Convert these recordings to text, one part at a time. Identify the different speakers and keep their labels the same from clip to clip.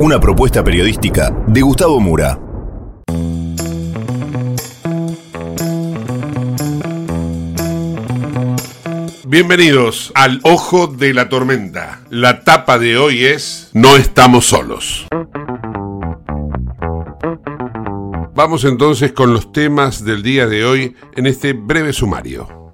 Speaker 1: Una propuesta periodística de Gustavo Mura.
Speaker 2: Bienvenidos al Ojo de la Tormenta. La tapa de hoy es No estamos solos. Vamos entonces con los temas del día de hoy en este breve sumario.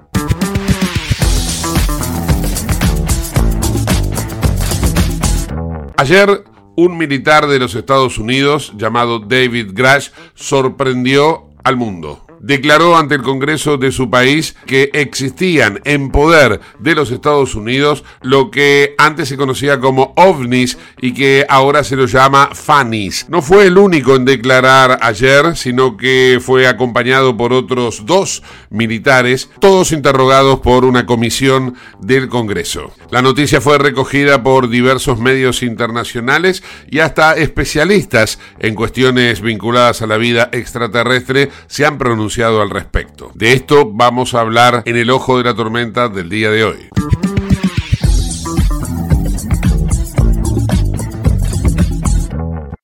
Speaker 2: Ayer, un militar de los Estados Unidos llamado David Grash sorprendió al mundo. Declaró ante el Congreso de su país que existían en poder de los Estados Unidos lo que antes se conocía como ovnis y que ahora se lo llama FANIS. No fue el único en declarar ayer, sino que fue acompañado por otros dos militares, todos interrogados por una comisión del Congreso. La noticia fue recogida por diversos medios internacionales y hasta especialistas en cuestiones vinculadas a la vida extraterrestre se han pronunciado al respecto. De esto vamos a hablar en el ojo de la tormenta del día de hoy.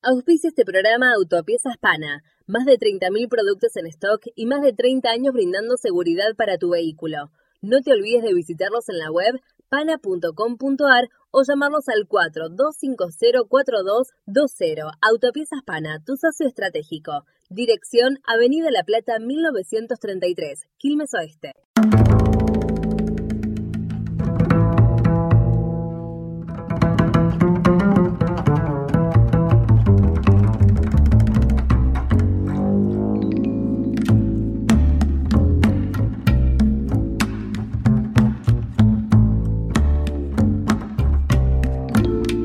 Speaker 3: Auspicia este programa Autopiezas Pana. Más de 30.000 productos en stock y más de 30 años brindando seguridad para tu vehículo. No te olvides de visitarlos en la web pana.com.ar o llamarlos al 42504220. Autopiezas Pana, tu socio estratégico. Dirección Avenida La Plata 1933, Quilmes Oeste.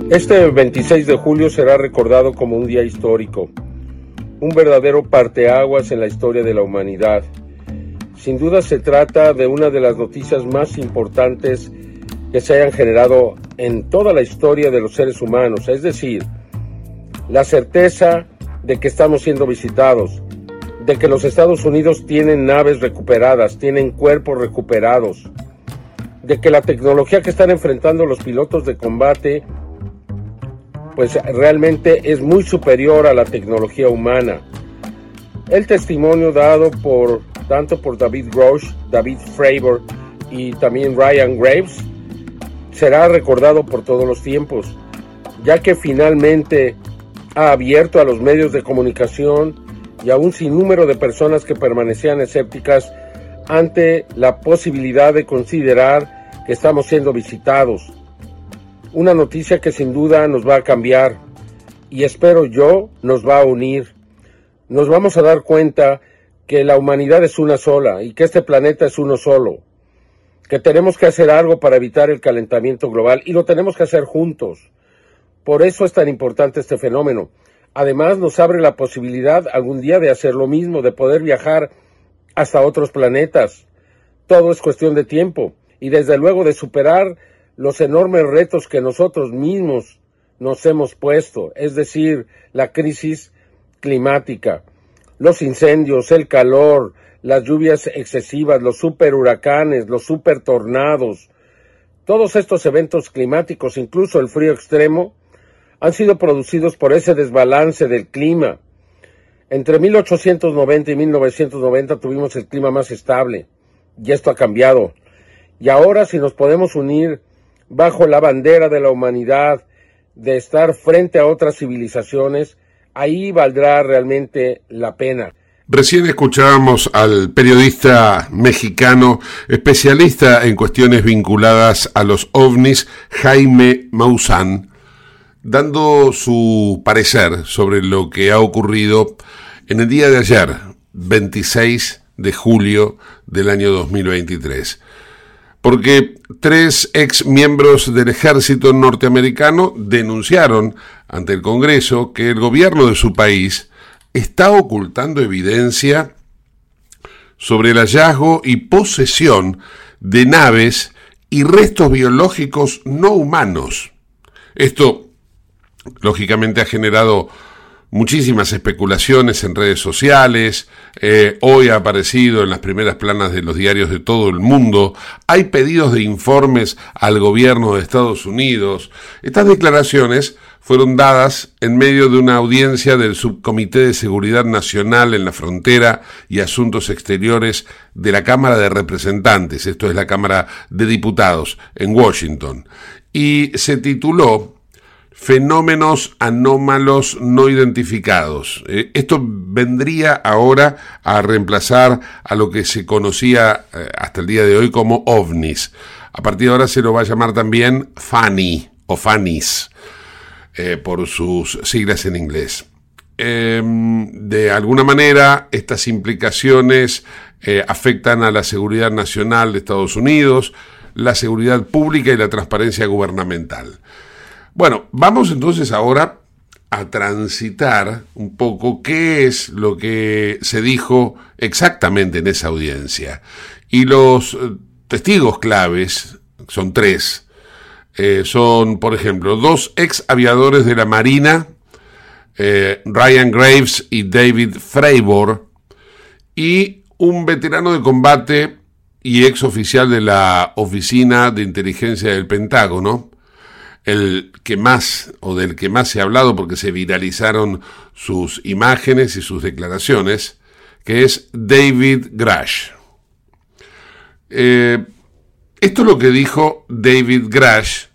Speaker 4: Este 26 de julio será recordado como un día histórico, un verdadero parteaguas en la historia de la humanidad. Sin duda se trata de una de las noticias más importantes que se hayan generado en toda la historia de los seres humanos, es decir, la certeza de que estamos siendo visitados, de que los Estados Unidos tienen naves recuperadas, tienen cuerpos recuperados, de que la tecnología que están enfrentando los pilotos de combate pues realmente es muy superior a la tecnología humana. El testimonio dado por tanto por David Grosh, David Fravor y también Ryan Graves será recordado por todos los tiempos, ya que finalmente ha abierto a los medios de comunicación y a un sinnúmero de personas que permanecían escépticas ante la posibilidad de considerar que estamos siendo visitados una noticia que sin duda nos va a cambiar y espero yo nos va a unir. Nos vamos a dar cuenta que la humanidad es una sola y que este planeta es uno solo, que tenemos que hacer algo para evitar el calentamiento global y lo tenemos que hacer juntos. Por eso es tan importante este fenómeno. Además nos abre la posibilidad algún día de hacer lo mismo, de poder viajar hasta otros planetas. Todo es cuestión de tiempo y desde luego de superar los enormes retos que nosotros mismos nos hemos puesto, es decir, la crisis climática, los incendios, el calor, las lluvias excesivas, los superhuracanes, los supertornados, todos estos eventos climáticos, incluso el frío extremo, han sido producidos por ese desbalance del clima. Entre 1890 y 1990 tuvimos el clima más estable y esto ha cambiado. Y ahora si nos podemos unir bajo la bandera de la humanidad, de estar frente a otras civilizaciones, ahí valdrá realmente la pena.
Speaker 2: Recién escuchábamos al periodista mexicano especialista en cuestiones vinculadas a los ovnis, Jaime Maussan, dando su parecer sobre lo que ha ocurrido en el día de ayer, 26 de julio del año 2023 porque tres ex miembros del ejército norteamericano denunciaron ante el Congreso que el gobierno de su país está ocultando evidencia sobre el hallazgo y posesión de naves y restos biológicos no humanos. Esto, lógicamente, ha generado muchísimas especulaciones en redes sociales, eh, hoy ha aparecido en las primeras planas de los diarios de todo el mundo, hay pedidos de informes al gobierno de Estados Unidos. Estas declaraciones fueron dadas en medio de una audiencia del Subcomité de Seguridad Nacional en la Frontera y Asuntos Exteriores de la Cámara de Representantes, esto es la Cámara de Diputados, en Washington, y se tituló fenómenos anómalos no identificados. Eh, esto vendría ahora a reemplazar a lo que se conocía eh, hasta el día de hoy como ovnis. A partir de ahora se lo va a llamar también FANI o FANIS, eh, por sus siglas en inglés. Em, de alguna manera, estas implicaciones afectan a la seguridad nacional de Estados Unidos, la seguridad pública y la transparencia gubernamental. Bueno, vamos entonces ahora a transitar un poco qué es lo que se dijo exactamente en esa audiencia. Y los eh, testigos claves, son tres, eh, son, por ejemplo, dos ex aviadores de la Marina, eh, Ryan Graves y David Fravor, y un veterano de combate y ex oficial de la Oficina de Inteligencia del Pentágono, el que más o del que más se ha hablado porque se viralizaron sus imágenes y sus declaraciones, que es David Grash. Eh, esto es lo que dijo David Grash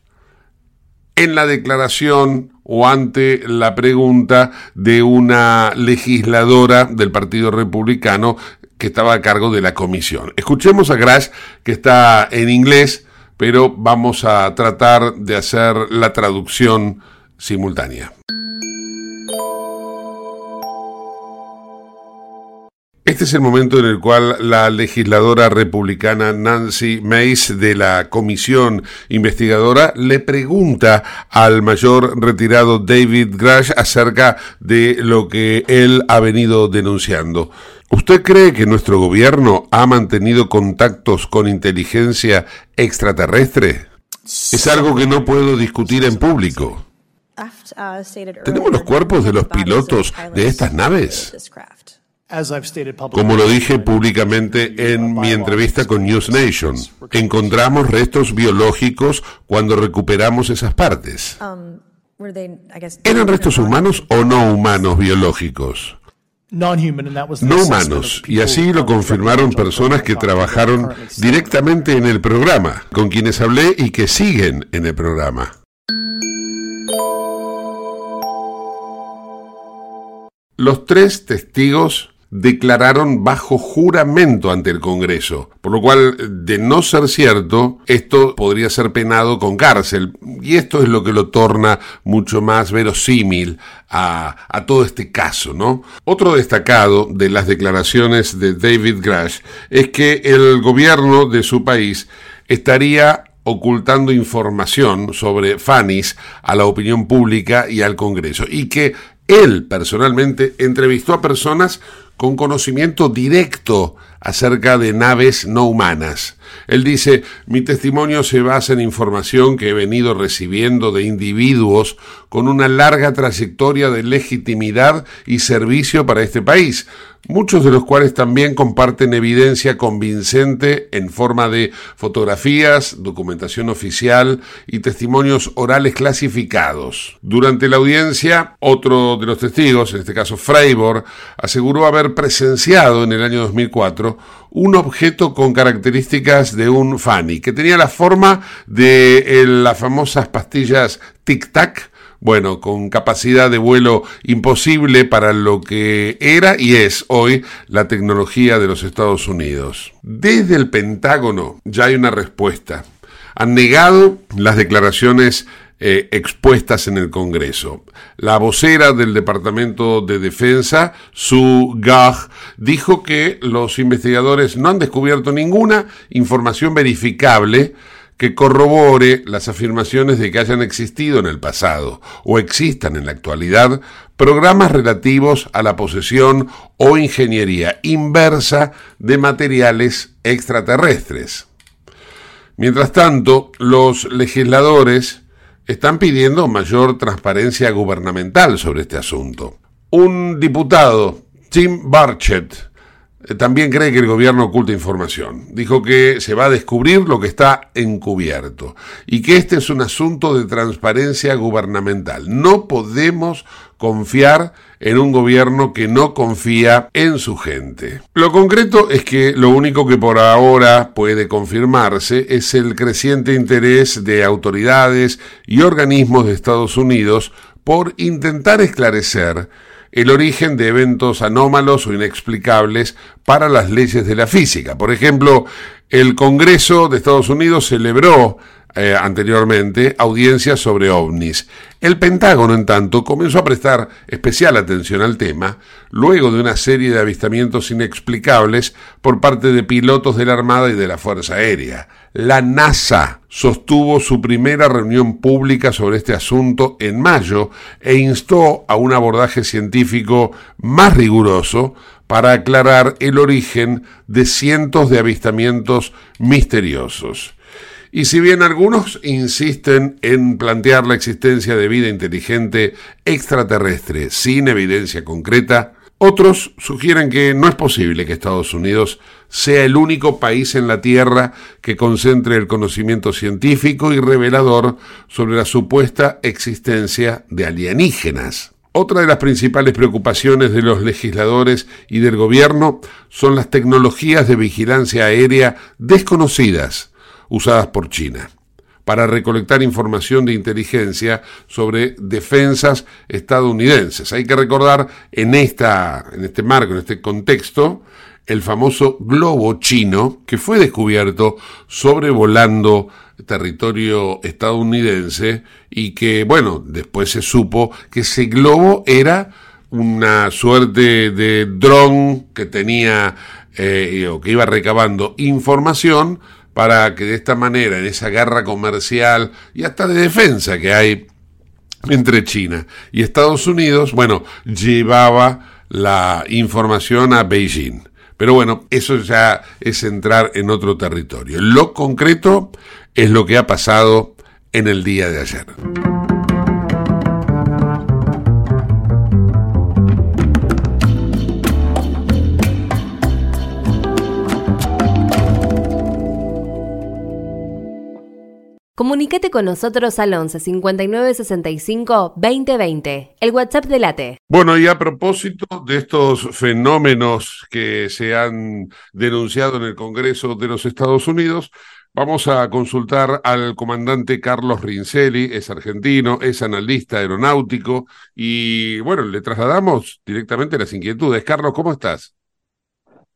Speaker 2: en la declaración o ante la pregunta de una legisladora del Partido Republicano que estaba a cargo de la comisión. Escuchemos a Grash, que está en inglés, pero vamos a tratar de hacer la traducción simultánea. Este es el momento en el cual la legisladora republicana Nancy Mace de la comisión investigadora le pregunta al mayor retirado David Grash acerca de lo que él ha venido denunciando. ¿Usted cree que nuestro gobierno ha mantenido contactos con inteligencia extraterrestre? Es algo que no puedo discutir en público. ¿Tenemos los cuerpos de los pilotos de estas naves? Como lo dije públicamente en mi entrevista con News Nation, encontramos restos biológicos cuando recuperamos esas partes. ¿Eran restos humanos o no humanos biológicos? No humanos, y así lo confirmaron personas que trabajaron directamente en el programa, con quienes hablé y que siguen en el programa. Los tres testigos declararon bajo juramento ante el Congreso, por lo cual, de no ser cierto, esto podría ser penado con cárcel, y esto es lo que lo torna mucho más verosímil a, a todo este caso, ¿no? Otro destacado de las declaraciones de David Grash es que el gobierno de su país estaría ocultando información sobre FANIS a la opinión pública y al Congreso, y que él personalmente entrevistó a personas con conocimiento directo acerca de naves no humanas. Él dice, mi testimonio se basa en información que he venido recibiendo de individuos con una larga trayectoria de legitimidad y servicio para este país, muchos de los cuales también comparten evidencia convincente en forma de fotografías, documentación oficial y testimonios orales clasificados. Durante la audiencia, otro de los testigos, en este caso Freibor, aseguró haber presenciado en el año 2004 un objeto con características de un Fanny, que tenía la forma de eh, las famosas pastillas Tic Tac, bueno, con capacidad de vuelo imposible para lo que era y es hoy la tecnología de los Estados Unidos. Desde el Pentágono ya hay una respuesta. Han negado las declaraciones eh, expuestas en el Congreso. La vocera del Departamento de Defensa, Sue Gag, dijo que los investigadores no han descubierto ninguna información verificable que corrobore las afirmaciones de que hayan existido en el pasado o existan en la actualidad programas relativos a la posesión o ingeniería inversa de materiales extraterrestres. Mientras tanto, los legisladores están pidiendo mayor transparencia gubernamental sobre este asunto. Un diputado, Tim Barchett, también cree que el gobierno oculta información. Dijo que se va a descubrir lo que está encubierto y que este es un asunto de transparencia gubernamental. No podemos confiar en un gobierno que no confía en su gente. Lo concreto es que lo único que por ahora puede confirmarse es el creciente interés de autoridades y organismos de Estados Unidos por intentar esclarecer el origen de eventos anómalos o inexplicables para las leyes de la física. Por ejemplo, el Congreso de Estados Unidos celebró eh, anteriormente audiencias sobre ovnis. El Pentágono, en tanto, comenzó a prestar especial atención al tema luego de una serie de avistamientos inexplicables por parte de pilotos de la Armada y de la Fuerza Aérea. La NASA sostuvo su primera reunión pública sobre este asunto en mayo e instó a un abordaje científico más riguroso para aclarar el origen de cientos de avistamientos misteriosos. Y si bien algunos insisten en plantear la existencia de vida inteligente extraterrestre sin evidencia concreta, otros sugieren que no es posible que Estados Unidos sea el único país en la Tierra que concentre el conocimiento científico y revelador sobre la supuesta existencia de alienígenas. Otra de las principales preocupaciones de los legisladores y del gobierno son las tecnologías de vigilancia aérea desconocidas usadas por China para recolectar información de inteligencia sobre defensas estadounidenses. Hay que recordar en, esta, en este marco, en este contexto, el famoso globo chino que fue descubierto sobrevolando territorio estadounidense y que, bueno, después se supo que ese globo era una suerte de dron que tenía eh, o que iba recabando información para que de esta manera, en esa guerra comercial y hasta de defensa que hay entre China y Estados Unidos, bueno, llevaba la información a Beijing. Pero bueno, eso ya es entrar en otro territorio. Lo concreto es lo que ha pasado en el día de ayer.
Speaker 3: Comunicate con nosotros al 11 59 65 2020, el WhatsApp de Late.
Speaker 2: Bueno, y a propósito de estos fenómenos que se han denunciado en el Congreso de los Estados Unidos, Vamos a consultar al comandante Carlos Rincelli, es argentino, es analista aeronáutico y bueno, le trasladamos directamente las inquietudes. Carlos, ¿cómo estás?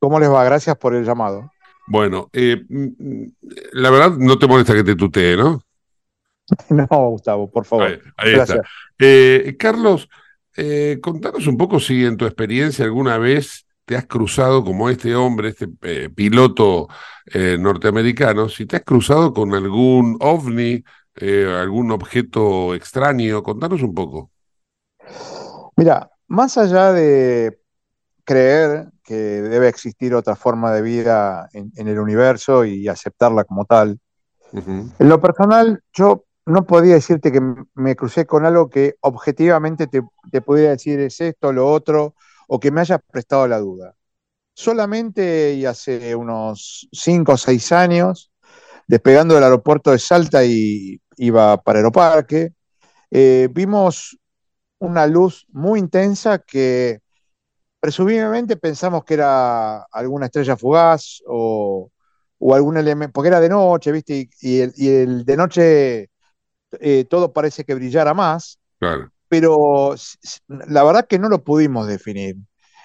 Speaker 5: ¿Cómo les va? Gracias por el llamado.
Speaker 2: Bueno, eh, mm, mm, la verdad no te molesta que te tutee, ¿no?
Speaker 5: No, Gustavo, por favor.
Speaker 2: Ahí, está. Eh, Carlos, eh, contanos un poco si en tu experiencia alguna vez te has cruzado como este hombre, este eh, piloto norteamericano, si te has cruzado con algún ovni, algún objeto extraño, contanos un poco.
Speaker 5: Mira, más allá de creer que debe existir otra forma de vida en, en el universo y aceptarla como tal. En lo personal, yo no podía decirte que me crucé con algo que objetivamente te, te pudiera decir es esto, lo otro, o que me haya prestado la duda. Solamente y hace unos cinco o seis años, despegando del aeropuerto de Salta y iba para Aeroparque, eh, vimos una luz muy intensa que presumiblemente pensamos que era alguna estrella fugaz o, o algún elemento, porque era de noche, ¿viste? Y, y el, y el de noche eh, todo parece que brillara más,
Speaker 2: Claro.
Speaker 5: pero la verdad que no lo pudimos definir.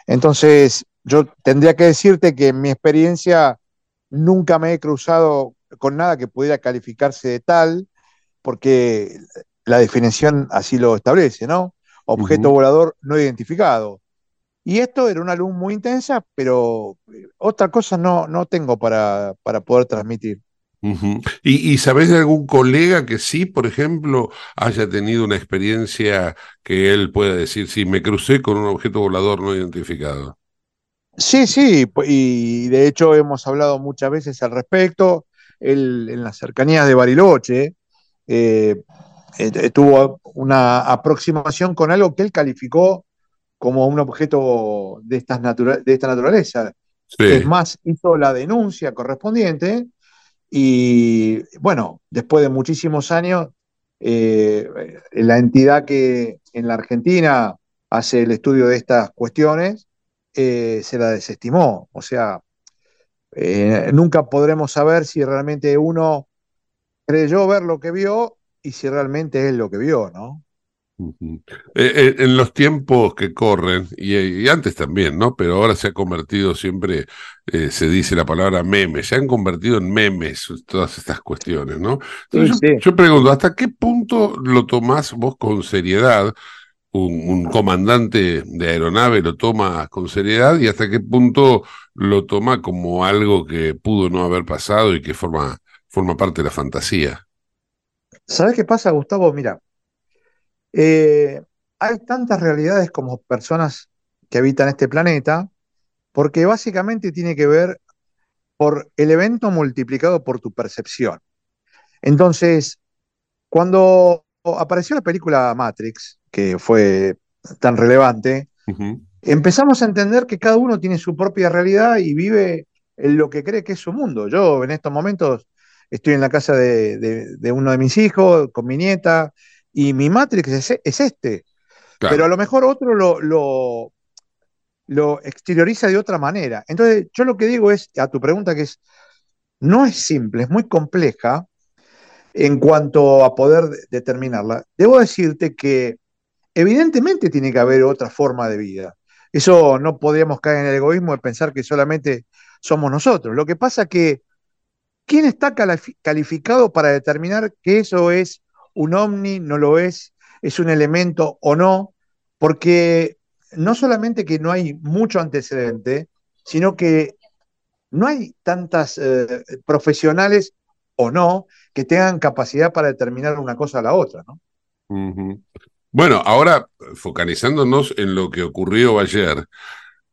Speaker 5: Entonces, yo tendría que decirte que en mi experiencia nunca me he cruzado con nada que pudiera calificarse de tal, porque la definición así lo establece, ¿no? Objeto volador no identificado. Y esto era una luz muy intensa, pero eh, otra cosa no, no tengo para, para poder transmitir.
Speaker 2: ¿Y, y sabés de algún colega que sí, por ejemplo, haya tenido una experiencia que él pueda decir, sí, me crucé con un objeto volador no identificado?
Speaker 5: Sí, sí, y de hecho hemos hablado muchas veces al respecto. Él en las cercanías de Bariloche eh, tuvo una aproximación con algo que él calificó como un objeto de, estas natura- de esta naturaleza. Es más, hizo la denuncia correspondiente y bueno, después de muchísimos años, eh, la entidad que en la Argentina hace el estudio de estas cuestiones eh, se la desestimó. O sea, eh, nunca podremos saber si realmente uno creyó ver lo que vio y si realmente es lo que vio, ¿no?
Speaker 2: Eh, eh, en los tiempos que corren, y, y antes también, ¿no? Pero ahora se ha convertido siempre, eh, se dice la palabra meme, se han convertido en memes todas estas cuestiones, ¿no? Entonces
Speaker 5: Sí,
Speaker 2: yo,
Speaker 5: sí.
Speaker 2: yo pregunto, ¿hasta qué punto lo tomás vos con seriedad? Un, un comandante de aeronave lo toma con seriedad y hasta qué punto lo toma como algo que pudo no haber pasado y que forma, forma parte de la fantasía.
Speaker 5: ¿Sabes qué pasa, Gustavo? Mira, eh, hay tantas realidades como personas que habitan este planeta, porque básicamente tiene que ver por el evento multiplicado por tu percepción. Entonces, cuando apareció la película Matrix, que fue tan relevante, empezamos a entender que cada uno tiene su propia realidad y vive en lo que cree que es su mundo. Yo en estos momentos estoy en la casa de, de- de uno de mis hijos, con mi nieta, y mi Matrix es, es este,
Speaker 2: Claro.
Speaker 5: pero a lo mejor otro lo, lo, lo exterioriza de otra manera. Entonces, yo lo que digo es, a tu pregunta que es, no es simple, es muy compleja en cuanto a poder de- determinarla. Debo decirte que evidentemente tiene que haber otra forma de vida. Eso no podríamos caer en el egoísmo de pensar que solamente somos nosotros. Lo que pasa que, ¿quién está califi- calificado para determinar que eso es un ovni, no lo es, es un elemento o no? Porque no solamente que no hay mucho antecedente, sino que no hay tantas eh, profesionales o no que tengan capacidad para determinar una cosa a la otra.
Speaker 2: Bueno, ahora focalizándonos en lo que ocurrió ayer,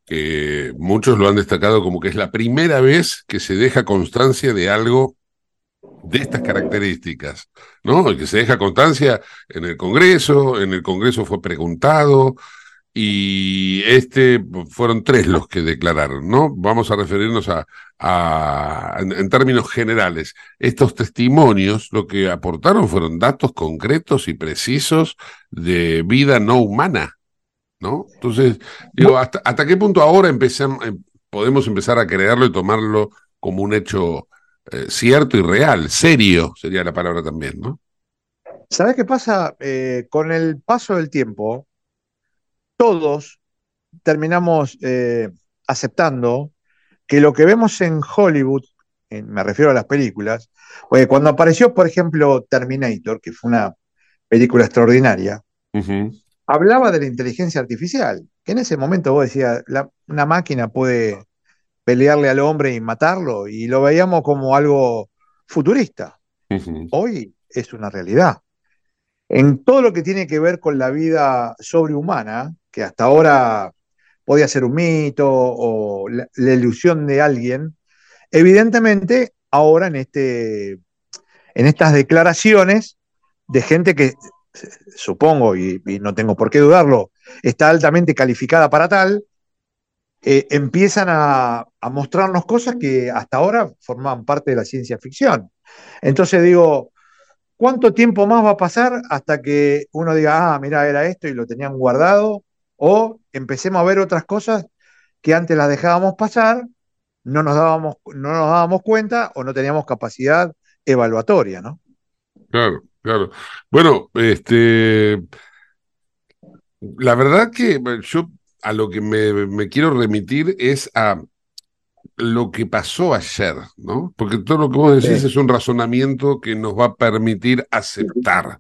Speaker 2: que muchos lo han destacado como que es la primera vez que se deja constancia de algo de estas características, ¿no? Y que se deja constancia en el Congreso, en el Congreso fue preguntado y este fueron tres los que declararon, ¿no? Vamos a referirnos a, en, términos generales. Estos testimonios lo que aportaron fueron datos concretos y precisos de vida no humana, ¿no? Entonces, digo, ¿hasta, hasta qué punto ahora eh, podemos empezar a creerlo y tomarlo como un hecho eh, cierto y real, serio sería la palabra también, ¿no?
Speaker 5: ¿Sabes qué pasa? Eh, con el paso del tiempo, todos terminamos eh, aceptando que lo que vemos en Hollywood, en- me refiero a las películas, cuando apareció, por ejemplo, Terminator, que fue una película extraordinaria, hablaba de la inteligencia artificial, que en ese momento vos decías, la- una máquina puede pelearle al hombre y matarlo, y lo veíamos como algo futurista. Hoy es una realidad. En todo lo que tiene que ver con la vida sobrehumana, que hasta ahora podía ser un mito o la, la ilusión de alguien. Evidentemente, ahora en, este, en estas declaraciones de gente que, supongo, y, y no tengo por qué dudarlo, está altamente calificada para tal, eh, empiezan a, a, mostrarnos cosas que hasta ahora formaban parte de la ciencia ficción. Entonces digo, ¿cuánto tiempo más va a pasar hasta que uno diga, ah, mira, era esto y lo tenían guardado? O empecemos a ver otras cosas que antes las dejábamos pasar, no nos dábamos, no nos dábamos cuenta o no teníamos capacidad evaluatoria, ¿no?
Speaker 2: Claro, claro. Bueno, este, la verdad que yo a lo que me, me, quiero remitir es a lo que pasó ayer, ¿no? Porque todo lo que vos decís sí. es un razonamiento que nos va a permitir aceptar.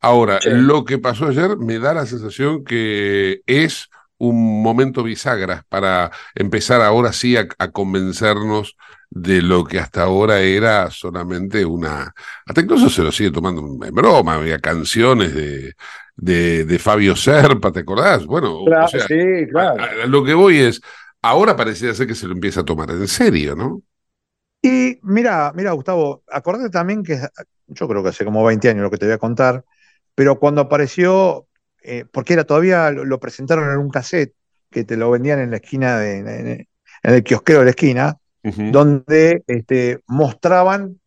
Speaker 2: Ahora, sí. lo que pasó ayer me da la sensación que es un momento bisagra para empezar ahora sí a, a convencernos de lo que hasta ahora era solamente una... Hasta incluso se lo sigue tomando en broma, había canciones de, de, de Fabio Serpa, ¿te acordás? Bueno,
Speaker 5: claro, o sea, sí, claro.
Speaker 2: A, a lo que voy es, ahora pareciera ser que se lo empieza a tomar en serio, ¿no?
Speaker 5: Y mira, mira, Gustavo, acordate también que yo creo que hace como 20 años lo que te voy a contar, pero cuando apareció, eh, porque era todavía, lo, lo, presentaron en un cassette que te lo vendían en la esquina, de, en, en el kiosquero de la esquina, uh -huh. donde este, mostraban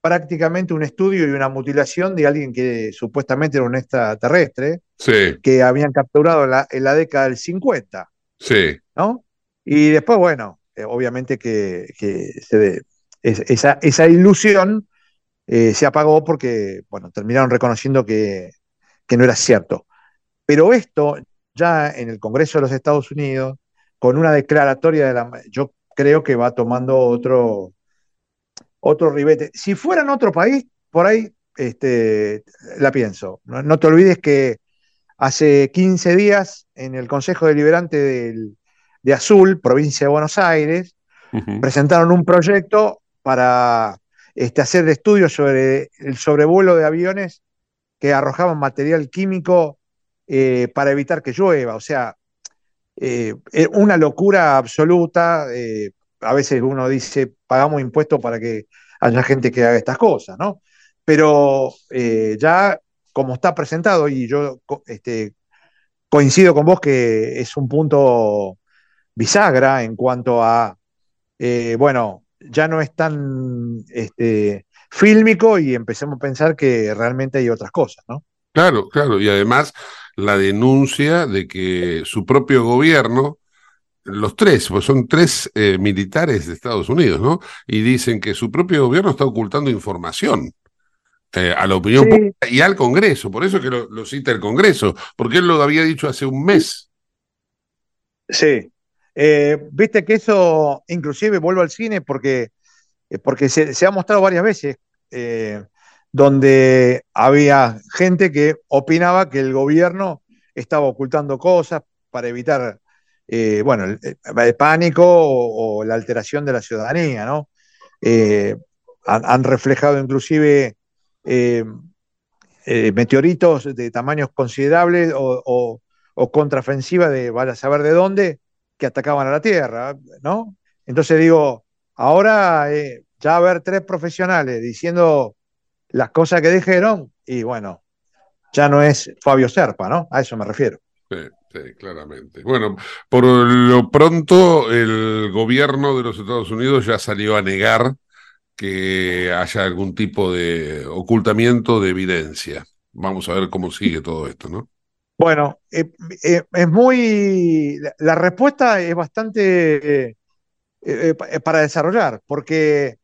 Speaker 5: prácticamente un estudio y una mutilación de alguien que supuestamente era un extraterrestre,
Speaker 2: sí.
Speaker 5: que habían capturado en la, en la, década del 50.
Speaker 2: Sí.
Speaker 5: ¿no? Y después, bueno, eh, obviamente que, que se, es, esa, esa, ilusión eh, se apagó porque, bueno, terminaron reconociendo que, que no era cierto. Pero esto, ya en el Congreso de los Estados Unidos, con una declaratoria de la... Yo creo que va tomando otro, otro ribete. Si fuera en otro país, por ahí este, la pienso. No, no, te olvides que hace 15 días en el Consejo Deliberante del, de Azul, provincia de Buenos Aires, uh -huh. presentaron un proyecto para este, hacer estudios sobre el sobrevuelo de aviones que arrojaban material químico eh, para evitar que llueva. O sea, eh, una locura absoluta. Eh, a veces uno dice, pagamos impuestos para que haya gente que haga estas cosas, ¿no? Pero eh, ya como está presentado, y yo este, coincido con vos que es un punto bisagra en cuanto a, eh, bueno, ya no es tan este, fílmico y empecemos a pensar que realmente hay otras cosas, ¿no?
Speaker 2: Claro, claro, y además la denuncia de que su propio gobierno, los tres, pues son tres eh, militares de Estados Unidos, ¿no? Y dicen que su propio gobierno está ocultando información eh, a la opinión sí. pública y al Congreso, por eso que lo, lo, cita el Congreso, porque él lo había dicho hace un mes.
Speaker 5: Sí, eh, viste que eso, inclusive vuelvo al cine porque, porque se, se, ha mostrado varias veces, donde había gente que opinaba que el gobierno estaba ocultando cosas para evitar eh, bueno, el, el pánico o, la alteración de la ciudadanía, ¿no? Eh, han, reflejado inclusive eh, eh, meteoritos de tamaños considerables o, o, de vaya a saber de dónde que atacaban a la Tierra, ¿no? Entonces digo, ahora eh, ya haber tres profesionales diciendo las cosas que dijeron, y bueno, ya no es Fabio Serpa, ¿no? A eso me refiero.
Speaker 2: Sí. Sí, claramente. Bueno, por lo pronto el gobierno de los Estados Unidos ya salió a negar que haya algún tipo de ocultamiento de evidencia. Vamos a ver cómo sigue todo esto, ¿no?
Speaker 5: Bueno, eh, eh, es muy... La respuesta es bastante eh, para desarrollar, porque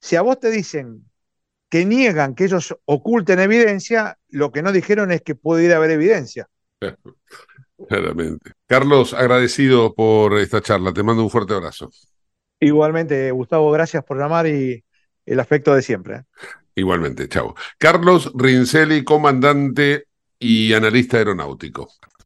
Speaker 5: si a vos te dicen que niegan que ellos oculten evidencia, lo que no dijeron es que pudiera haber evidencia.
Speaker 2: Claramente. Carlos, agradecido por esta charla. Te mando un fuerte abrazo.
Speaker 5: Igualmente, Gustavo, gracias por llamar y el aspecto de siempre. ¿eh?
Speaker 2: Igualmente, chao. Carlos Rincelli, comandante y analista aeronáutico.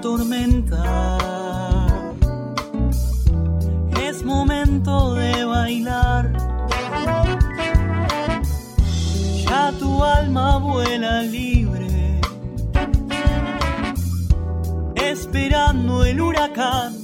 Speaker 6: tormenta. Es momento de bailar. Ya tu alma vuela libre, esperando el huracán.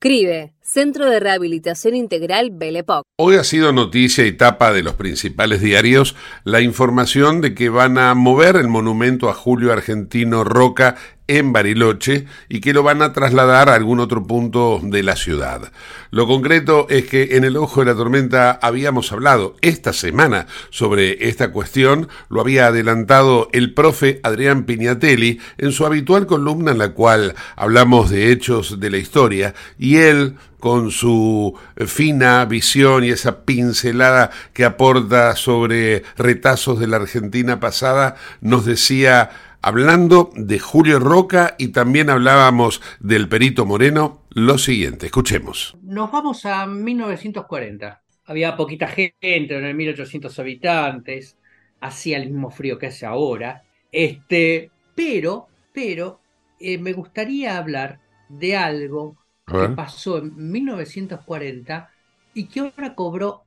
Speaker 3: CRIBE, Centro de Rehabilitación Integral Belepoc.
Speaker 2: Hoy ha sido noticia y tapa de los principales diarios la información de que van a mover el monumento a Julio Argentino Roca en Bariloche y que lo van a trasladar a algún otro punto de la ciudad. Lo concreto es que en el ojo de la tormenta habíamos hablado esta semana sobre esta cuestión, lo había adelantado el profe Adrián Piñatelli en su habitual columna en la cual hablamos de hechos de la historia y él con su fina visión y esa pincelada que aporta sobre retazos de la Argentina pasada, nos decía hablando de Julio Roca y también hablábamos del Perito Moreno, lo siguiente, escuchemos.
Speaker 7: Nos vamos a 1940. Había poquita gente, en el 1800 habitantes, hacía el mismo frío que hace ahora. Este, pero, pero, eh, me gustaría hablar de algo que pasó en 1940 y que ahora cobró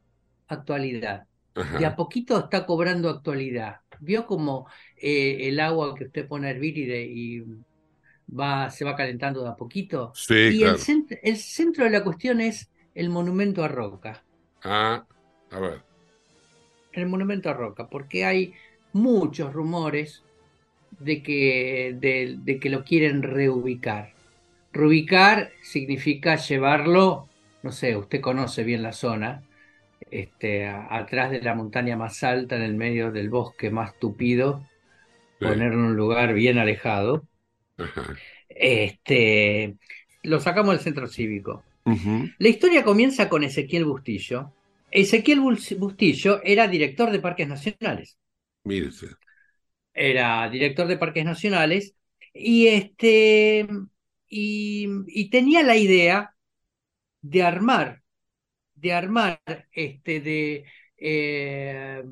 Speaker 7: actualidad. De a poquito está cobrando actualidad. Vio como eh, el agua que usted pone a hervir y, va, se va calentando de a poquito.
Speaker 2: Sí,
Speaker 7: y
Speaker 2: claro.
Speaker 7: el, centro de la cuestión es el monumento a Roca.
Speaker 2: Ah, a ver.
Speaker 7: El monumento a Roca, porque hay muchos rumores de que, de, que lo quieren reubicar. Reubicar significa llevarlo, no sé, usted conoce bien la zona, este, atrás de la montaña más alta, en el medio del bosque más tupido, ponerlo en un lugar bien alejado. Este, lo sacamos del centro cívico. La historia comienza con Ezequiel Bustillo. Ezequiel Bustillo era director de Parques Nacionales. Era director de Parques Nacionales y, este, y, y tenía la idea de armar de armar este, de, eh,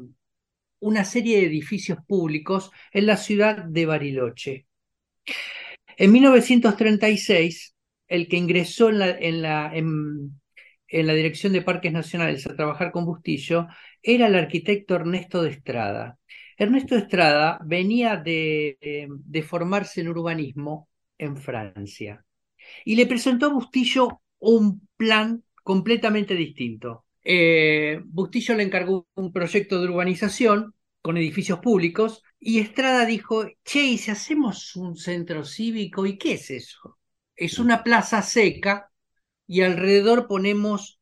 Speaker 7: una serie de edificios públicos en la ciudad de Bariloche. En 1936, el que ingresó en la, en la, en, la Dirección de Parques Nacionales a trabajar con Bustillo era el arquitecto Ernesto de Estrada. Ernesto Estrada venía de, de formarse en urbanismo en Francia y le presentó a Bustillo un plan completamente distinto. Eh, Bustillo le encargó un proyecto de urbanización con edificios públicos y Estrada dijo, che, ¿y si hacemos un centro cívico? ¿Y qué es eso? Es una plaza seca y alrededor ponemos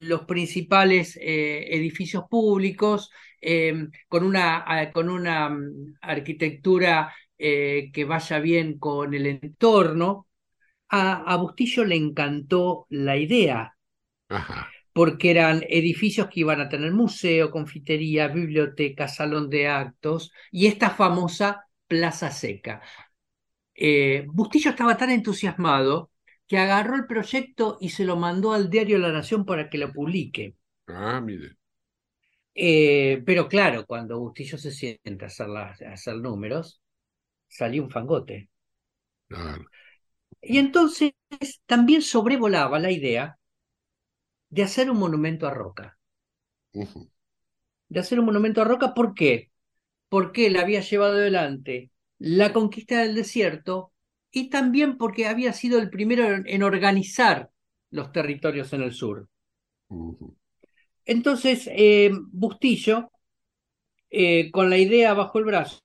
Speaker 7: los principales eh, edificios públicos em, con, una, con, una, mm, arquitectura eh, que vaya bien con el entorno. a Bustillo le encantó la idea porque eran edificios que iban a tener museo, confitería, biblioteca, salón de actos y esta famosa Plaza Seca. Eh, Bustillo estaba tan entusiasmado que agarró el proyecto y se lo mandó al diario La Nación para que lo publique.
Speaker 2: Ah, mire.
Speaker 7: Eh, pero claro, cuando Bustillo se sienta a hacer, a hacer números, salió un fangote. Y entonces también sobrevolaba la idea de hacer un monumento a Roca. De hacer un monumento a Roca, ¿por qué? Porque él había llevado adelante la conquista del desierto y también porque había sido el primero en organizar los territorios en el sur. Entonces, eh, Bustillo, eh, con la idea bajo el brazo,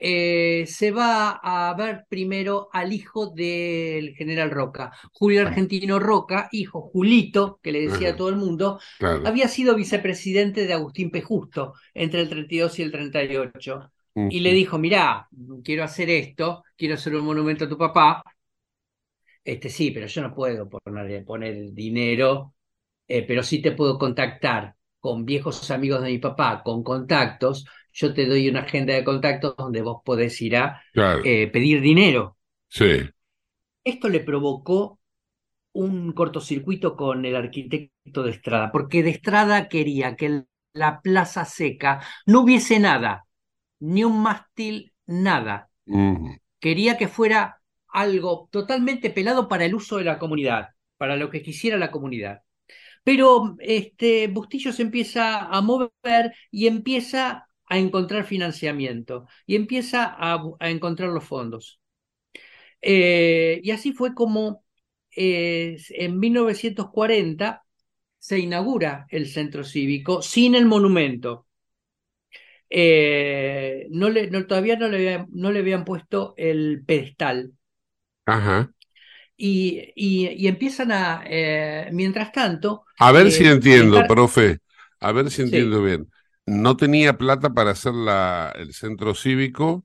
Speaker 7: eh, se va a ver primero al hijo del general Roca, Julio Argentino Roca, hijo Julito, que le decía a todo el mundo, había sido vicepresidente de Agustín P. Justo entre el 32 y el 38. Y le dijo, mirá, quiero hacer esto, quiero hacer un monumento a tu papá. Este sí, pero yo no puedo poner, poner dinero, eh, pero sí te puedo contactar. con viejos amigos de mi papá, con contactos, yo te doy una agenda de contactos donde vos podés ir a
Speaker 2: Claro.
Speaker 7: eh, pedir dinero.
Speaker 2: Sí.
Speaker 7: Esto le provocó un cortocircuito con el arquitecto de Estrada, porque de Estrada quería que en la plaza seca no hubiese nada, ni un mástil, nada.
Speaker 2: Mm.
Speaker 7: Quería que fuera algo totalmente pelado para el uso de la comunidad, para lo que quisiera la comunidad. Pero este Bustillo se empieza a mover y empieza a encontrar financiamiento y empieza a, encontrar los fondos. Eh, y así fue como eh, en 1940 se inaugura el centro cívico sin el monumento. Eh, no le, no- todavía no le, habían- no le habían puesto el pedestal.
Speaker 2: Ajá.
Speaker 7: Y, y- y empiezan a, eh, mientras tanto,
Speaker 2: A ver si entiendo, profe. A ver si
Speaker 7: Sí.
Speaker 2: entiendo bien. No tenía plata para hacer la, el centro cívico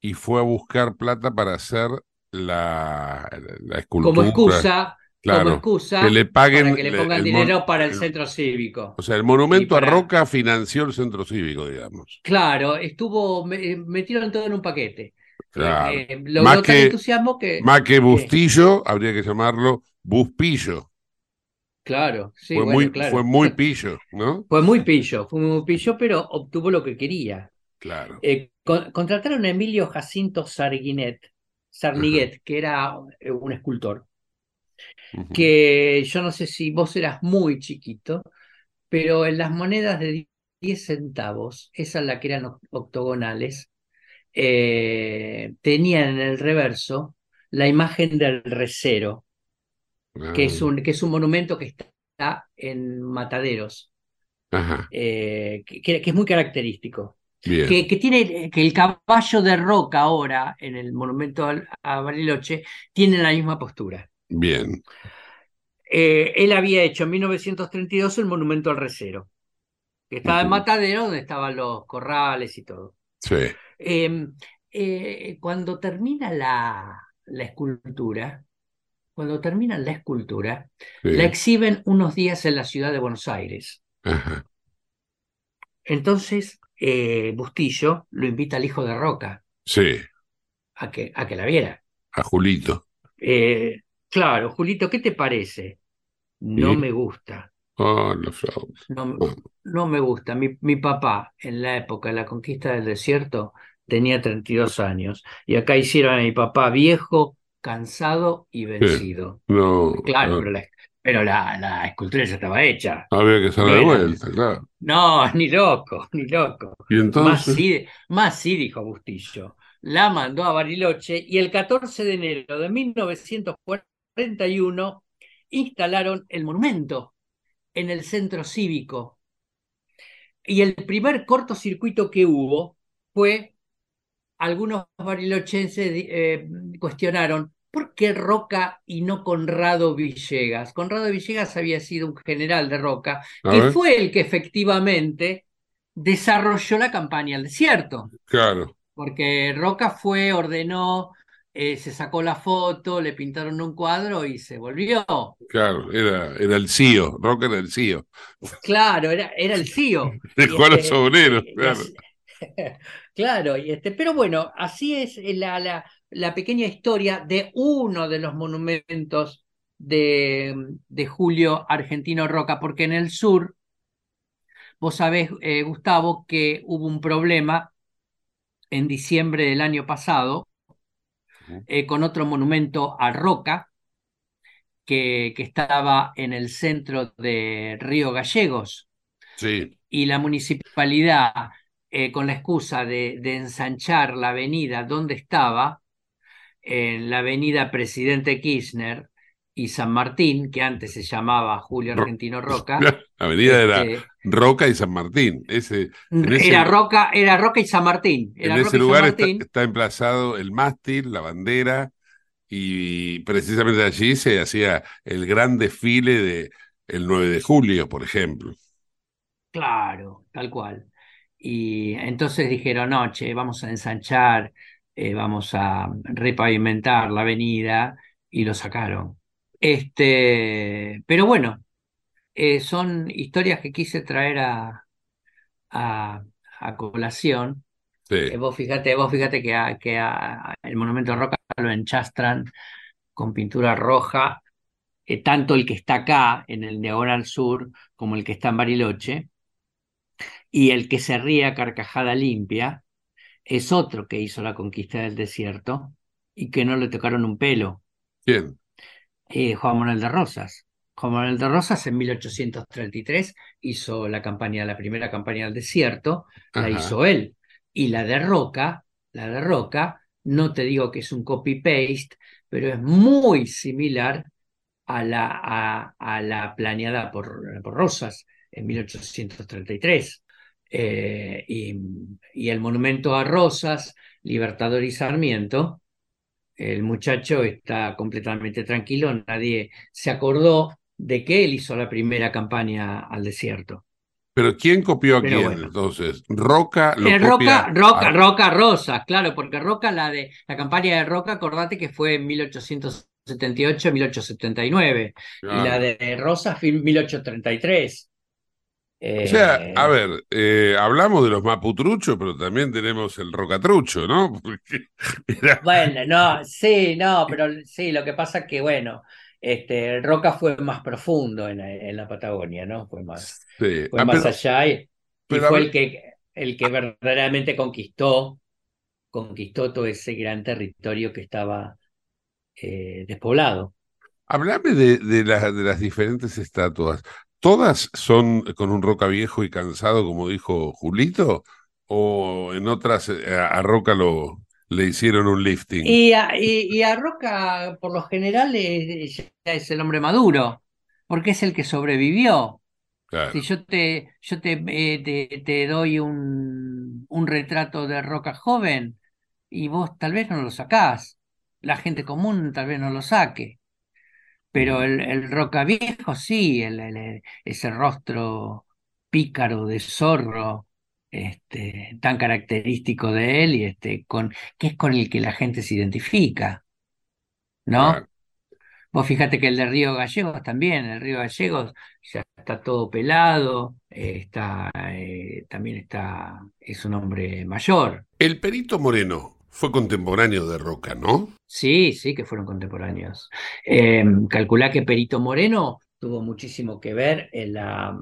Speaker 2: y fue a buscar plata para hacer la, la escultura.
Speaker 7: como excusa,
Speaker 2: Claro,
Speaker 7: como excusa
Speaker 2: que le paguen
Speaker 7: para que le pongan dinero para el
Speaker 2: el-
Speaker 7: centro cívico.
Speaker 2: O sea, el monumento
Speaker 7: para-
Speaker 2: a Roca financió el centro cívico, digamos.
Speaker 7: Claro, estuvo, me- metieron todo en un paquete.
Speaker 2: Claro.
Speaker 7: Eh, logró
Speaker 2: Más que,
Speaker 7: entusiasmo que,
Speaker 2: más que
Speaker 7: que-
Speaker 2: Bustillo, habría que llamarlo Buspillo.
Speaker 7: Claro, sí,
Speaker 2: fue,
Speaker 7: bueno,
Speaker 2: muy,
Speaker 7: claro.
Speaker 2: fue muy pillo, ¿no?
Speaker 7: Fue muy pillo, fue muy pillo, pero obtuvo lo que quería.
Speaker 2: Claro.
Speaker 7: Eh, con- contrataron a Emilio Jacinto Sarguinet, Sarniguet, que era eh, un escultor, que yo no sé si vos eras muy chiquito, pero en las monedas de 10 centavos, esas las que eran oc- octogonales, eh, tenían en el reverso la imagen del recero, que es un, que es un monumento que está en Mataderos,
Speaker 2: Ajá,
Speaker 7: eh, que, que- es muy característico. que, que tiene que el caballo de roca ahora en el monumento al- a Bariloche tiene la misma postura.
Speaker 2: Bien.
Speaker 7: Eh, él había hecho en 1932 el monumento al recero, que estaba en. Matadero, donde estaban los corrales y todo.
Speaker 2: Sí.
Speaker 7: Eh, eh, cuando termina la, la escultura, cuando terminan la escultura,
Speaker 2: Sí.
Speaker 7: la exhiben unos días en la ciudad de Buenos Aires.
Speaker 2: Ajá.
Speaker 7: Entonces, eh, Bustillo lo invita al hijo de Roca
Speaker 2: Sí.
Speaker 7: a que, a que la viera.
Speaker 2: A Julito.
Speaker 7: Eh, claro, Julito, ¿qué te parece? No me gusta,
Speaker 2: Oh,
Speaker 7: no,
Speaker 2: Oh,
Speaker 7: no me gusta. Mi, mi papá, en la época de la conquista del desierto, tenía 32 años y acá hicieron a mi papá viejo, cansado y vencido.
Speaker 2: No,
Speaker 7: Claro, pero la, pero la, la escultura ya estaba hecha.
Speaker 2: Había que hacerla de vuelta, claro.
Speaker 7: No, ni loco, ni loco.
Speaker 2: Y
Speaker 7: Más sí, más sí, dijo Bustillo. La mandó a Bariloche y el 14 de enero de 1941 instalaron el monumento en el centro cívico. Y el primer cortocircuito que hubo fue, algunos barilochenses eh, cuestionaron, ¿por qué Roca y no Conrado Villegas? Conrado Villegas había sido un general de Roca,
Speaker 2: A
Speaker 7: que
Speaker 2: ver.
Speaker 7: fue el que efectivamente desarrolló la campaña al desierto,
Speaker 2: claro,
Speaker 7: porque Roca fue, ordenó, eh, se sacó la foto, le pintaron un cuadro y se volvió.
Speaker 2: claro, era, era el CIO, Roca era el CIO.
Speaker 7: Claro, era, era el CIO.
Speaker 2: Dejó a los
Speaker 7: este,
Speaker 2: obreros, claro.
Speaker 7: Claro, y este, pero bueno, así es la, la, la pequeña historia de uno de los monumentos de, de Julio Argentino Roca, porque en el sur, vos sabés, eh, Gustavo, que hubo un problema en diciembre del año pasado eh, con otro monumento a Roca, que, que estaba en el centro de Río Gallegos.
Speaker 2: Sí,
Speaker 7: y la municipalidad, eh, con la excusa de, de ensanchar la avenida donde estaba, en la avenida Presidente Kirchner y San Martín, que antes se llamaba Julio Argentino Roca,
Speaker 2: la avenida era
Speaker 7: este,
Speaker 2: Roca y San Martín. Ese,
Speaker 7: era Roca, era Roca y San Martín.
Speaker 2: en
Speaker 7: Era
Speaker 2: ese
Speaker 7: Roca
Speaker 2: lugar está, emplazado el mástil, la bandera, y precisamente allí se hacía el gran desfile de el 9 de julio, por ejemplo.
Speaker 7: Claro, tal cual. Y entonces dijeron, no, che, vamos a ensanchar, eh, vamos a repavimentar la avenida, y lo sacaron. Este, pero bueno, eh, son historias que quise traer a, a, a colación.
Speaker 2: Sí.
Speaker 7: Eh, vos fíjate, vos fíjate que, a- que a- el monumento roca lo enchastran con pintura roja, eh, tanto el que está acá en el Diagonal Sur como el que está en Bariloche, y el que se ríe a carcajada limpia es otro que hizo la conquista del desierto y que no le tocaron un pelo,
Speaker 2: ¿Quién?
Speaker 7: eh, Juan Manuel de Rosas. Juan Manuel de Rosas en 1833 hizo la campaña, la primera campaña del desierto, la hizo él. Y la de Roca, la de Roca, no te digo que es un copy-paste, pero es muy similar a la, a, a la planeada por, por Rosas en 1833. Eh, y, y el monumento a Rosas, Libertador y Sarmiento, el muchacho está completamente tranquilo, nadie se acordó de que él hizo la primera campaña al desierto.
Speaker 2: Pero ¿quién copió a
Speaker 7: Pero
Speaker 2: quién?
Speaker 7: bueno.
Speaker 2: Entonces, Roca lo
Speaker 7: Eh,
Speaker 2: copia
Speaker 7: Roca, Roca,
Speaker 2: a-
Speaker 7: Roca Rosas, claro, porque Roca, la de la campaña de Roca, acordate que fue en 1878, 1879, y la
Speaker 2: Claro.
Speaker 7: de Rosas fue en 1833.
Speaker 2: O sea,
Speaker 7: Eh,
Speaker 2: a ver, eh, hablamos de los maputruchos, pero también tenemos el rocatrucho, ¿no? Era-
Speaker 7: Bueno, no, sí, no, pero sí, lo que pasa es que, bueno, este, Roca fue más profundo en, la- en la Patagonia, ¿no? Fue más,
Speaker 2: sí.
Speaker 7: fue
Speaker 2: Ah,
Speaker 7: más
Speaker 2: pero-
Speaker 7: allá y,
Speaker 2: pero
Speaker 7: fue
Speaker 2: ver-
Speaker 7: el que, el que verdaderamente conquistó, conquistó todo ese gran territorio que estaba eh, despoblado.
Speaker 2: Hablame de, de, la- de las diferentes estatuas. ¿Todas son con un Roca viejo y cansado, como dijo Julito? ¿O en otras eh, a, Roca lo, le hicieron un lifting?
Speaker 7: Y a, y- y a Roca, por lo general, es, es el hombre maduro, porque es el que sobrevivió.
Speaker 2: Claro.
Speaker 7: Si yo te, yo te, eh, te, te doy un, un retrato de Roca joven y vos tal vez no lo sacás, la gente común tal vez no lo saque, pero el, el Roca viejo sí, el, el- ese rostro pícaro de zorro, este, tan característico de él y este, con, que es con el que la gente se identifica, ¿no?
Speaker 2: Claro.
Speaker 7: Vos fíjate que el de Río Gallegos también, el Río Gallegos ya está todo pelado, eh, está, eh, también está, es un hombre mayor.
Speaker 2: El Perito Moreno fue contemporáneo de Roca, ¿no?
Speaker 7: Sí, sí, que fueron contemporáneos. Eh, calculá que Perito Moreno tuvo muchísimo que ver en la,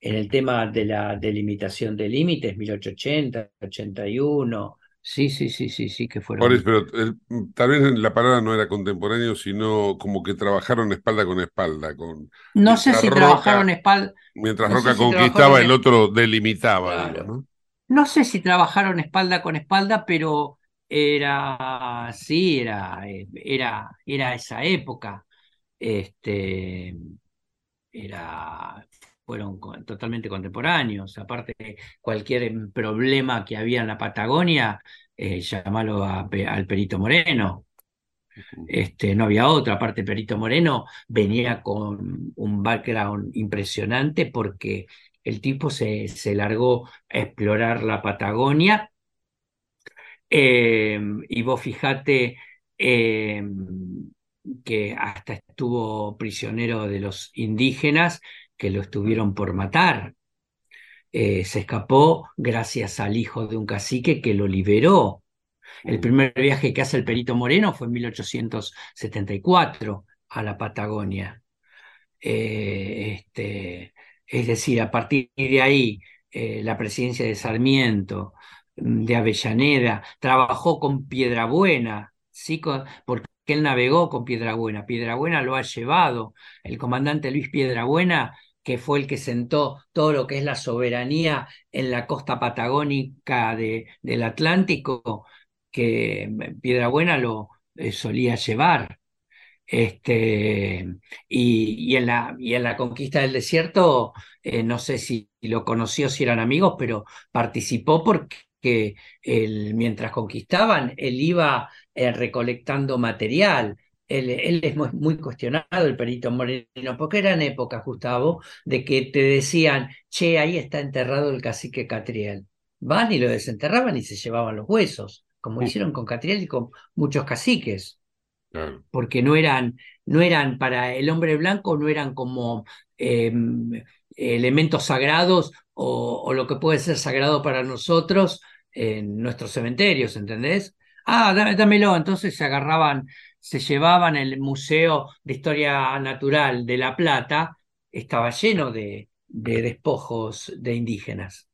Speaker 7: en el tema de la delimitación de límites, 1880, 81. Sí, sí, sí, sí, sí, que fueron.
Speaker 2: Por eso, pero el- tal vez la palabra no era contemporáneo, sino como que trabajaron espalda con espalda. Con,
Speaker 7: No sé si
Speaker 2: Roca-
Speaker 7: trabajaron espalda.
Speaker 2: Mientras
Speaker 7: no
Speaker 2: Roca
Speaker 7: si
Speaker 2: conquistaba, el otro delimitaba,
Speaker 7: Claro.
Speaker 2: digo, ¿no?
Speaker 7: No sé si trabajaron espalda con espalda, pero era, sí, era, eh, era, era esa época. Este, era, fueron totalmente contemporáneos. Aparte, cualquier em, problema que había en la Patagonia, eh, llamalo a al Perito Moreno. Este, no había otro. Aparte, Perito Moreno venía con un background impresionante porque el tipo se, se largó a explorar la Patagonia. Eh, y vos fijate eh, que hasta estuvo prisionero de los indígenas que lo estuvieron por matar. Eh, se escapó gracias al hijo de un cacique que lo liberó. El primer viaje que hace el Perito Moreno fue en 1874 a la Patagonia. Eh, este, es decir, a partir de ahí, eh, la presidencia de Sarmiento, de Avellaneda, trabajó con Piedrabuena, ¿sí? Porque él navegó con Piedrabuena. Piedrabuena lo ha llevado. El comandante Luis Piedrabuena, que fue el que sentó todo lo que es la soberanía en la costa patagónica de- del Atlántico, que Piedrabuena lo eh, solía llevar. Este, y, y en la, y en la conquista del desierto, eh, no sé si lo conoció, si eran amigos, pero participó porque él, mientras conquistaban, él iba eh, recolectando material. Él, él es muy, muy cuestionado, el Perito Moreno, porque eran épocas, Gustavo, de que te decían, che, ahí está enterrado el cacique Catriel. Van y lo desenterraban y se llevaban los huesos, como hicieron con Catriel y con muchos caciques. porque no eran, no eran para el hombre blanco, no eran como em, elementos sagrados o, lo que puede ser sagrado para nosotros en nuestros cementerios, ¿entendés? Ah, dámelo. Entonces se agarraban, se llevaban el Museo de Historia Natural de La Plata, estaba lleno de, de despojos de indígenas.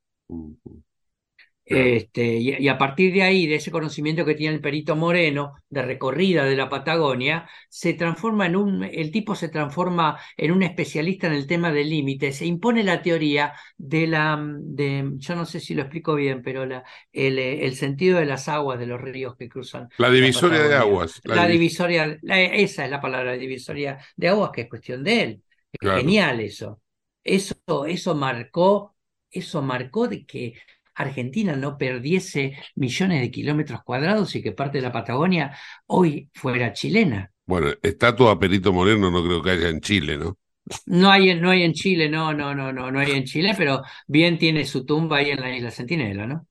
Speaker 7: Este, y, a partir de ahí, de ese conocimiento que tiene el perito Moreno, de recorrida de la Patagonia, se transforma en un, el tipo se transforma en un especialista en el tema del límite, se impone la teoría de la, de, yo no sé si lo explico bien, pero la, el, el sentido de las aguas de los ríos que cruzan.
Speaker 2: La divisoria de aguas.
Speaker 7: La, divisoria, esa es la palabra, la divisoria de aguas, que es cuestión de él. Genial eso. Eso, eso marcó, eso marcó de que Argentina no perdiese millones de kilómetros cuadrados y que parte de la Patagonia hoy fuera chilena.
Speaker 2: Bueno, estatua a Perito Moreno no creo que haya en Chile, ¿no?
Speaker 7: No hay, no hay en Chile, no, no, no, no, no hay en Chile, pero bien tiene su tumba ahí en la isla Centinela, ¿no?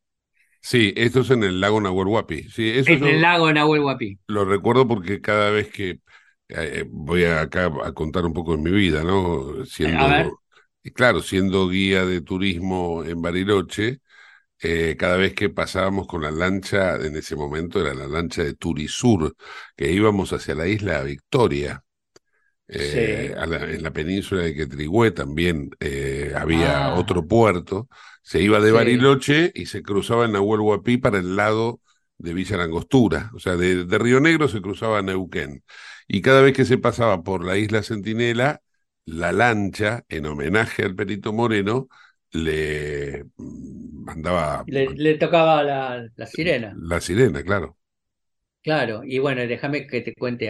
Speaker 2: Sí, esto es en el lago Nahuel Huapi. Sí, eso
Speaker 7: en el lago Nahuel Huapi.
Speaker 2: Lo recuerdo porque cada vez que eh, voy acá a contar un poco de mi vida, ¿no? Siendo, claro, siendo guía de turismo en Bariloche, eh, cada vez que pasábamos con la lancha, en ese momento era la lancha de Turisur, que íbamos hacia la isla Victoria. Eh, en la península de Quetrigüé también eh, había ah. otro puerto. Se iba de Bariloche y se cruzaba en Nahuel Huapi para el lado de Villa Langostura. O sea, de, de Río Negro se cruzaba a Neuquén. Y cada vez que se pasaba por la isla Centinela, la lancha, en homenaje al Perito Moreno, le mandaba...
Speaker 7: Le, tocaba la, sirena.
Speaker 2: La sirena, claro.
Speaker 7: Claro, y bueno, déjame que te cuente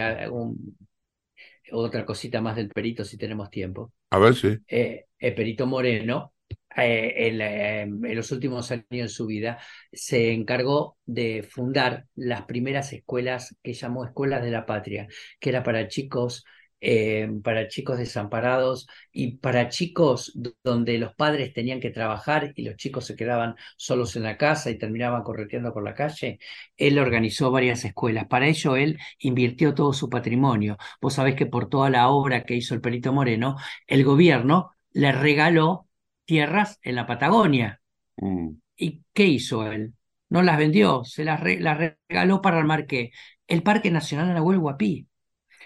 Speaker 7: otra cosita más del perito si tenemos tiempo.
Speaker 2: A ver, sí.
Speaker 7: Eh, el perito Moreno, eh, en, en, los últimos años de su vida, se encargó de fundar las primeras escuelas que llamó Escuelas de la Patria, que era para chicos eh, para chicos desamparados y para chicos donde los padres tenían que trabajar y los chicos se quedaban solos en la casa y terminaban correteando por la calle, él organizó varias escuelas. Para ello, él invirtió todo su patrimonio. Vos sabés que por toda la obra que hizo el Perito Moreno, el gobierno le regaló tierras en la Patagonia. Mm. ¿Y qué hizo él? No las vendió, se las, regaló para armar qué? El Parque Nacional de la Guapí.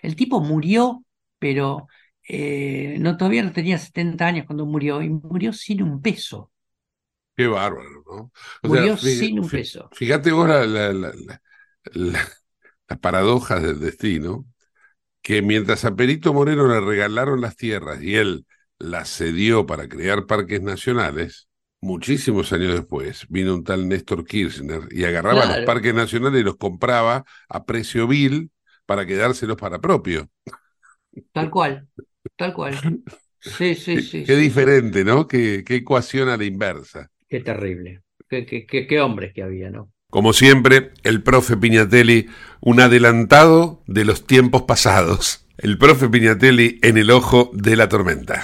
Speaker 7: El tipo murió pero eh, no, todavía no tenía 70 años cundo murió y murió sin un peso.
Speaker 2: Qué bárbaro, ¿no?
Speaker 7: murió sin un peso.
Speaker 2: Fíjate vos la, las paradojas del destino, que mientras a Perito Moreno le regalaron las tierras y él las cedió para crear parques nacionales, muchísimos años después vino un tal Néstor Kirchner y agarraba los parques nacionales y los compraba a precio vil para quedárselos para propio.
Speaker 7: Tal cual, tal cual. Sí, sí, sí.
Speaker 2: Qué, diferente, ¿no? Qué, qué, ecuación a la inversa.
Speaker 7: Qué terrible. Qué, qué, qué hombres que había, ¿no?
Speaker 2: Como siempre, el profe Piñatelli, un adelantado de los tiempos pasados. El profe Piñatelli en el ojo de la tormenta.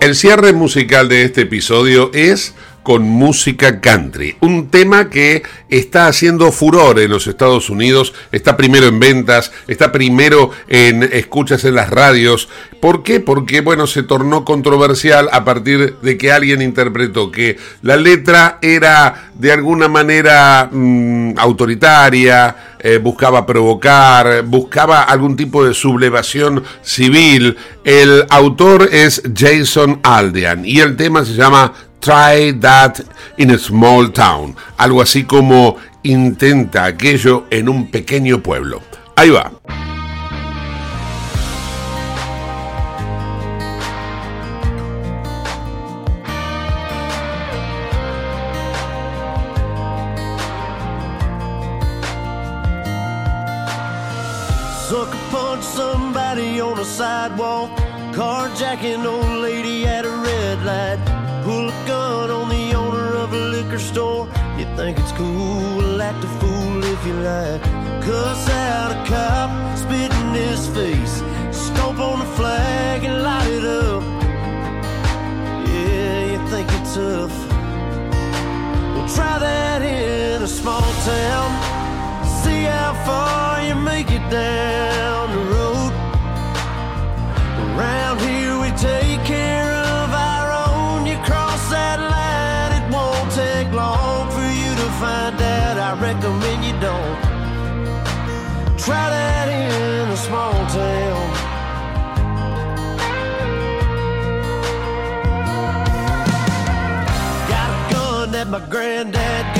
Speaker 2: El cierre musical de este episodio es con música country, un tema que está haciendo furor en los Estados Unidos, está primero en ventas, está primero en escuchas en las radios. ¿Por qué? Porque, bueno, se tornó controversial a partir de que alguien interpretó que la letra era de alguna manera mm, autoritaria, eh, buscaba provocar, buscaba algún tipo de sublevación civil. El autor es Jason Aldean y el tema se llama Try That in a Small Town, algo así como Intenta aquello en un pequeño pueblo. Ahí va.
Speaker 8: you like. Cuss out a cop, spit in his face. Scope on the flag and light it up. Yeah, you think you're tough. Well, try that in a small town. See how far you make it down the road. Around here. crowded in a small town. Got a gun that my granddad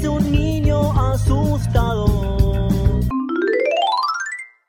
Speaker 6: de un niño asusta